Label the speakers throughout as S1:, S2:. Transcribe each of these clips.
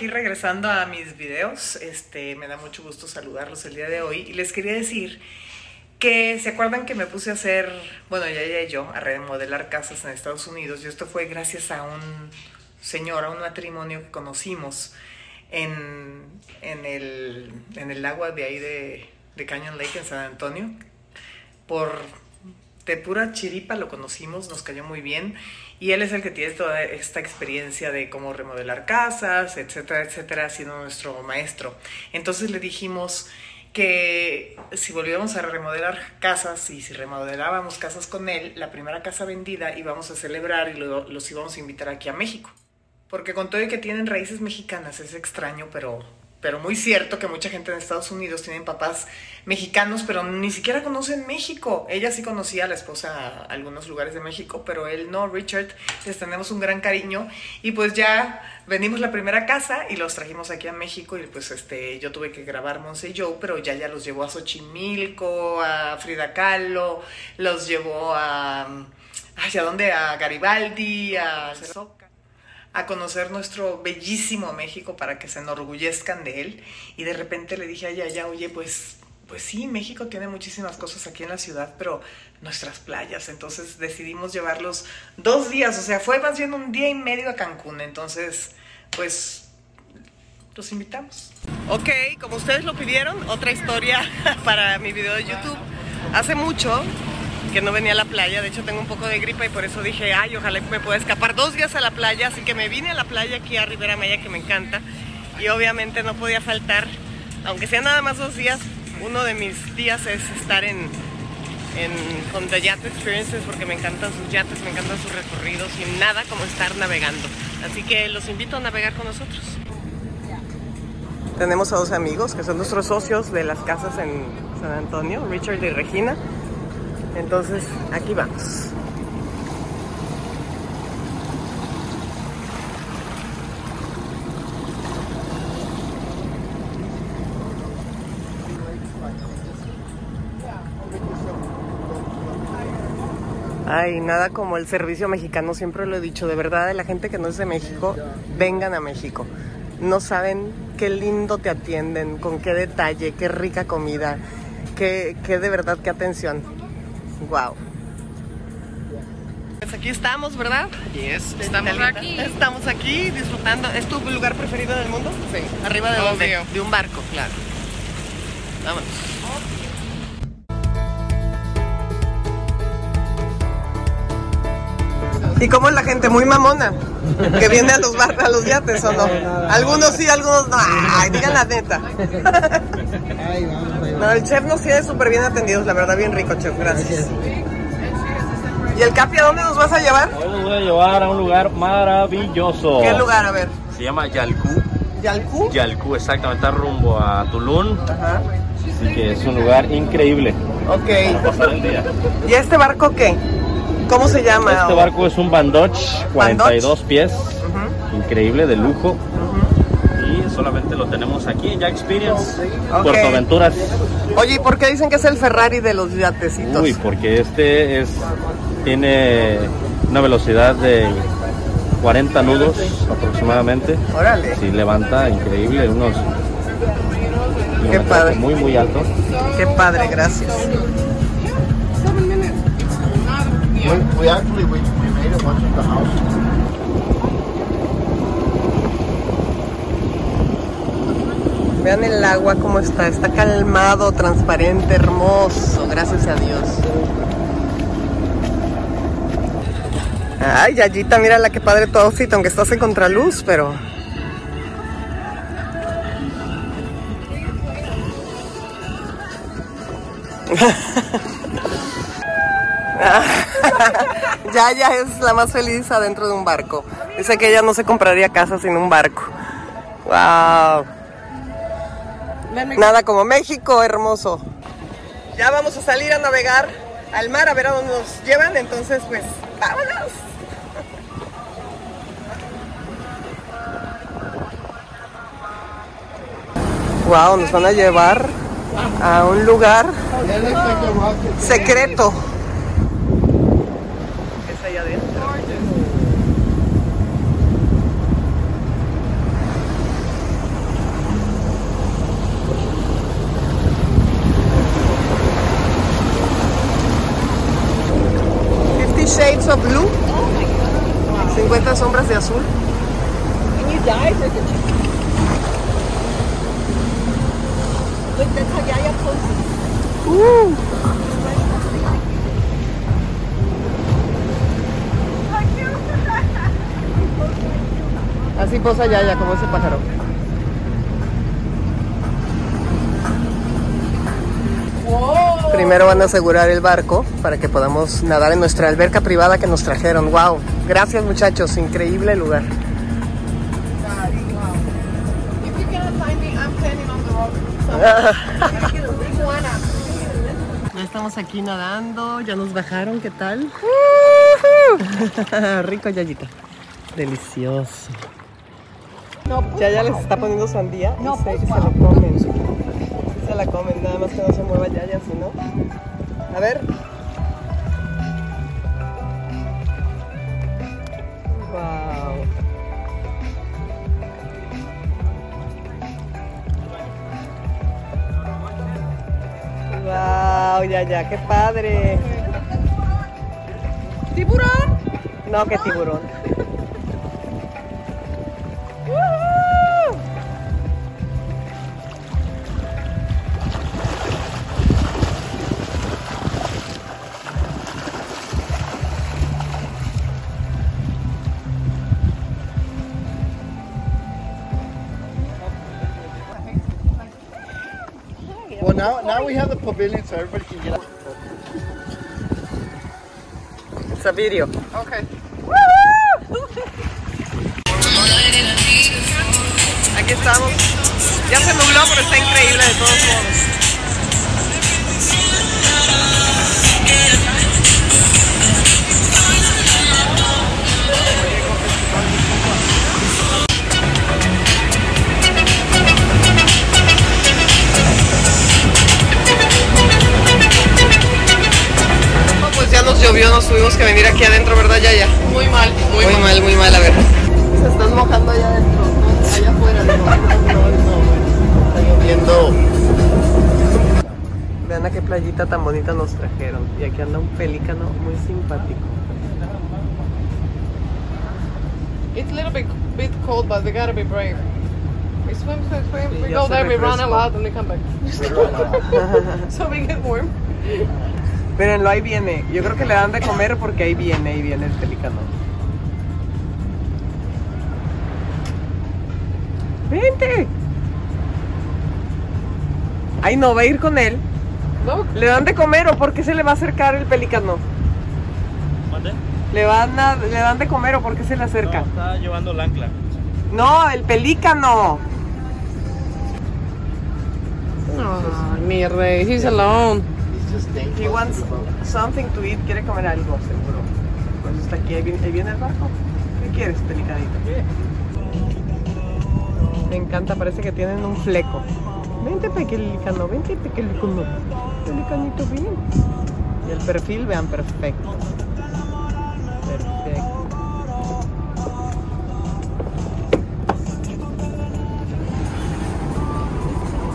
S1: Aquí regresando a mis videos. Este, me da mucho gusto saludarlos el día de hoy. Y les quería decir que se acuerdan que me puse a hacer, bueno, ya ya yo, a remodelar casas en Estados Unidos. Y esto fue gracias a un señor, a un matrimonio que conocimos en, en, el, en el agua de ahí de, de Canyon Lake en San Antonio. Por de pura chiripa lo conocimos, nos cayó muy bien y él es el que tiene toda esta experiencia de cómo remodelar casas, etcétera, etcétera, sido nuestro maestro. Entonces le dijimos que si volvíamos a remodelar casas y si remodelábamos casas con él, la primera casa vendida íbamos a celebrar y los íbamos a invitar aquí a México. Porque con todo y que tienen raíces mexicanas es extraño, pero pero muy cierto que mucha gente en Estados Unidos tienen papás mexicanos, pero ni siquiera conocen México. Ella sí conocía a la esposa a algunos lugares de México, pero él no, Richard. Les tenemos un gran cariño y pues ya vendimos la primera casa y los trajimos aquí a México y pues este yo tuve que grabar Monse y Joe, pero ya ya los llevó a Xochimilco, a Frida Kahlo, los llevó a hacia dónde a Garibaldi, a a conocer nuestro bellísimo México para que se enorgullezcan de él. Y de repente le dije a ella, ya, oye, pues, pues sí, México tiene muchísimas cosas aquí en la ciudad, pero nuestras playas. Entonces decidimos llevarlos dos días, o sea, fue más bien un día y medio a Cancún. Entonces, pues los invitamos. Ok, como ustedes lo pidieron, otra historia para mi video de YouTube. Hace mucho que no venía a la playa. De hecho, tengo un poco de gripa y por eso dije, ay, ojalá me pueda escapar dos días a la playa. Así que me vine a la playa aquí a Rivera Maya, que me encanta. Y obviamente no podía faltar, aunque sea nada más dos días, uno de mis días es estar en, en con The Yacht Experiences porque me encantan sus yates, me encantan sus recorridos y nada como estar navegando. Así que los invito a navegar con nosotros. Tenemos a dos amigos que son nuestros socios de las casas en San Antonio, Richard y Regina. Entonces, aquí vamos. Ay, nada como el servicio mexicano, siempre lo he dicho, de verdad, la gente que no es de México, vengan a México. No saben qué lindo te atienden, con qué detalle, qué rica comida, qué, qué de verdad, qué atención. Wow. Pues aquí estamos, ¿verdad?
S2: Yes, estamos aquí.
S1: Estamos aquí disfrutando. ¿Es tu lugar preferido del mundo?
S2: Sí.
S1: ¿Arriba de dónde? De un barco, claro. Vámonos. ¿Y cómo es la gente? Muy mamona. Que viene a los barcos, a los yates, ¿o no? Algunos sí, algunos no. Ay, digan la neta. No, el chef nos tiene súper bien atendidos, la verdad, bien rico, chef, gracias. ¿Y el Capi a dónde nos vas a llevar?
S3: Hoy nos voy a llevar a un lugar maravilloso.
S1: ¿Qué lugar? A ver.
S3: Se llama Yalcú.
S1: ¿Yalcú?
S3: Yalcú, exactamente, está rumbo a Tulum. Ajá. Así que es un lugar increíble.
S1: Ok.
S3: Para pasar el día.
S1: ¿Y este barco qué? ¿Cómo se llama?
S3: Este barco es un Bandoch, 42 pies. Increíble, de lujo solamente lo tenemos aquí en Jack Experience, Puerto Aventuras.
S1: Oye, ¿y por qué dicen que es el Ferrari de los yatecitos?
S3: Uy, porque este es tiene una velocidad de 40 nudos aproximadamente.
S1: Órale.
S3: Sí, levanta increíble, unos
S1: Qué padre.
S3: Muy, muy alto.
S1: Qué padre, gracias. We, actually made it the house. Vean el agua como está, está calmado, transparente, hermoso, gracias a Dios. Ay, Yayita, mira la que padre tu outfit, aunque estás en contraluz, pero... ya es la más feliz adentro de un barco. Dice que ella no se compraría casa sin un barco. ¡Wow! Nada como México, hermoso. Ya vamos a salir a navegar al mar a ver a dónde nos llevan, entonces pues vámonos. Wow, nos van a llevar a un lugar secreto. Es allá adentro. of Blue. 50 sombras de azul.
S4: And you die for the poses.
S1: Así posa Yaya, como ese pájaro. Primero van a asegurar el barco para que podamos nadar en nuestra alberca privada que nos trajeron. Wow, gracias muchachos, increíble lugar. Ya estamos aquí nadando, ya nos bajaron, ¿qué tal? Rico Yayita. Delicioso. Ya ya les está poniendo sandía y se, se lo comen. Se la comen, nada más que no se mueva ya, ya si no. A ver. Wow. Wow, ya ya, qué padre.
S2: ¿Tiburón?
S1: No, qué tiburón.
S5: We have the pavilion so everybody can get out.
S1: It's a video.
S2: Okay.
S1: Aquí estamos. Ya se nubló, pero está increíble de todos modos. Llovió, nos tuvimos que venir aquí adentro, ¿verdad, Yaya?
S2: Muy mal, muy,
S1: Muy mal, muy mal, a ver. Se están mojando allá adentro, no, allá afuera. No, no, no,
S5: Está lloviendo.
S1: Vean a qué playita tan bonita nos trajeron. Y aquí anda un pelícano muy simpático.
S2: It's a little bit bit cold, but we gotta be brave. We swim, swim, swim.
S1: Sí,
S2: we go
S1: se
S2: there, we run a lot, and we come back. so we get warm.
S1: Mírenlo, ahí viene. Yo creo que le dan de comer porque ahí viene, ahí viene el pelícano. ¡Vente! Ay, no, va a ir con él.
S2: Look.
S1: ¿Le dan de comer o por qué se le va a acercar el pelícano?
S3: ¿Mande?
S1: ¿Le, van a- ¿Le dan de comer o por qué se le acerca?
S3: No, está llevando el ancla.
S1: No, el pelícano.
S2: Oh, mi rey, he's alone.
S1: He wants something to eat. Quiere comer algo, seguro. Pues está aquí. Ahí viene, ahí viene el barco. ¿Qué quieres, pelicanito? Me encanta. Parece que tienen un fleco. Vente, pequelicano. Vente, pequelicano. Pelicanito, bien. Y el perfil, vean, perfecto. Perfecto.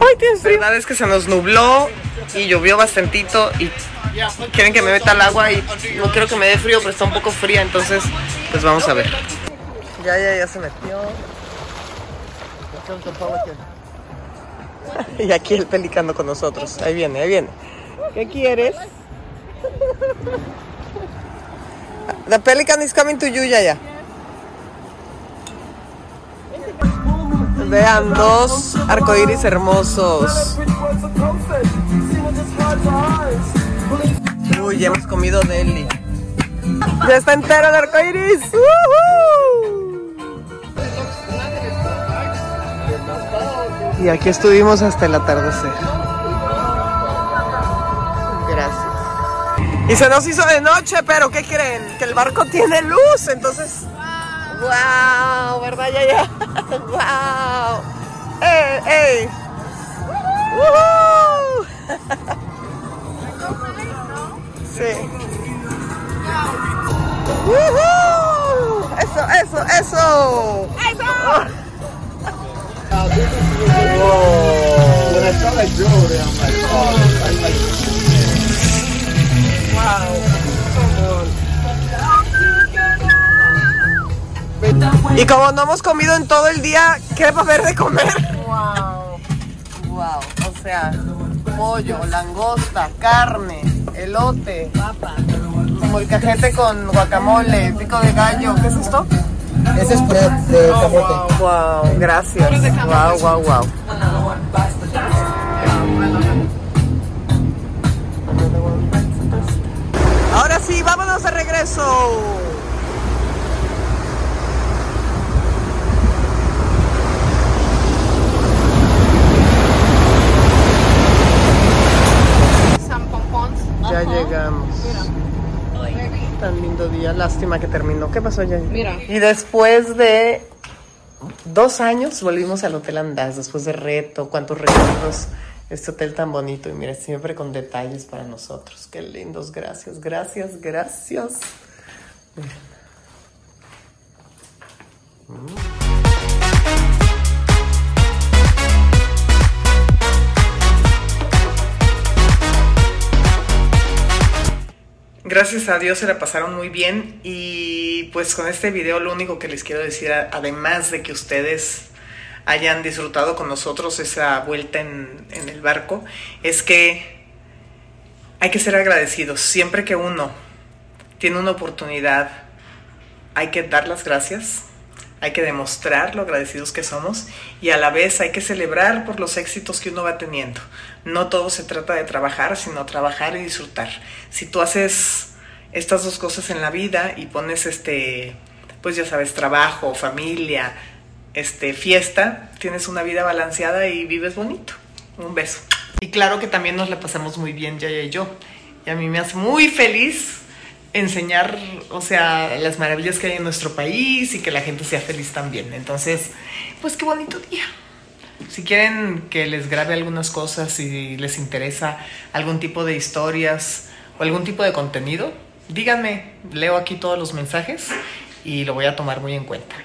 S1: ¡Ay, tienes frío! La verdad es que se nos nubló y llovió bastantito y quieren que me meta al agua y no quiero que me dé frío, pero está un poco fría, entonces pues vamos a ver. Ya, ya, ya se metió. Y aquí el pelicano con nosotros. Ahí viene, ahí viene. ¿Qué quieres? The pelican is coming to you, ya, ya. Vean dos arcoíris hermosos. Uy, ya hemos comido deli. Ya está entero el arcoíris. ¡Woohoo! Y aquí estuvimos hasta el atardecer. Gracias. Y se nos hizo de noche, pero ¿qué creen? Que el barco tiene luz, entonces. ¡Wow! ¿Verdad, ya, ya? ¡Wow! ¡Ey, ey! ¡Woohoo! ¡Eso, eso, eso! ¡Wow! Y como no hemos comido en todo el día, ¿qué va a haber de comer?
S2: Wow. Wow. O sea, pollo, langosta, carne, elote,
S4: Papa.
S2: molcajete con guacamole, pico de gallo. ¿Qué es esto?
S5: Ese es spread de camote.
S1: Wow, gracias. Wow, wow, wow. Ahora sí, vámonos de regreso. Ya llegamos. Tan lindo día, lástima que terminó. ¿Qué pasó, ya?
S2: Mira.
S1: Y después de dos años volvimos al Hotel Andaz, después de reto, cuántos recuerdos. Este hotel tan bonito y mira, siempre con detalles para nosotros. Qué lindos, gracias, gracias, gracias. Miren. Gracias a Dios se la pasaron muy bien y pues con este video lo único que les quiero decir, además de que ustedes hayan disfrutado con nosotros esa vuelta en, en el barco, es que hay que ser agradecidos. Siempre que uno tiene una oportunidad, hay que dar las gracias, hay que demostrar lo agradecidos que somos y a la vez hay que celebrar por los éxitos que uno va teniendo. No todo se trata de trabajar, sino trabajar y disfrutar. Si tú haces estas dos cosas en la vida y pones este, pues ya sabes, trabajo, familia, este, fiesta, tienes una vida balanceada y vives bonito. Un beso. Y claro que también nos la pasamos muy bien, Yaya y yo. Y a mí me hace muy feliz enseñar, o sea, las maravillas que hay en nuestro país y que la gente sea feliz también. Entonces, pues qué bonito día. Si quieren que les grabe algunas cosas, si les interesa algún tipo de historias o algún tipo de contenido, díganme, leo aquí todos los mensajes y lo voy a tomar muy en cuenta.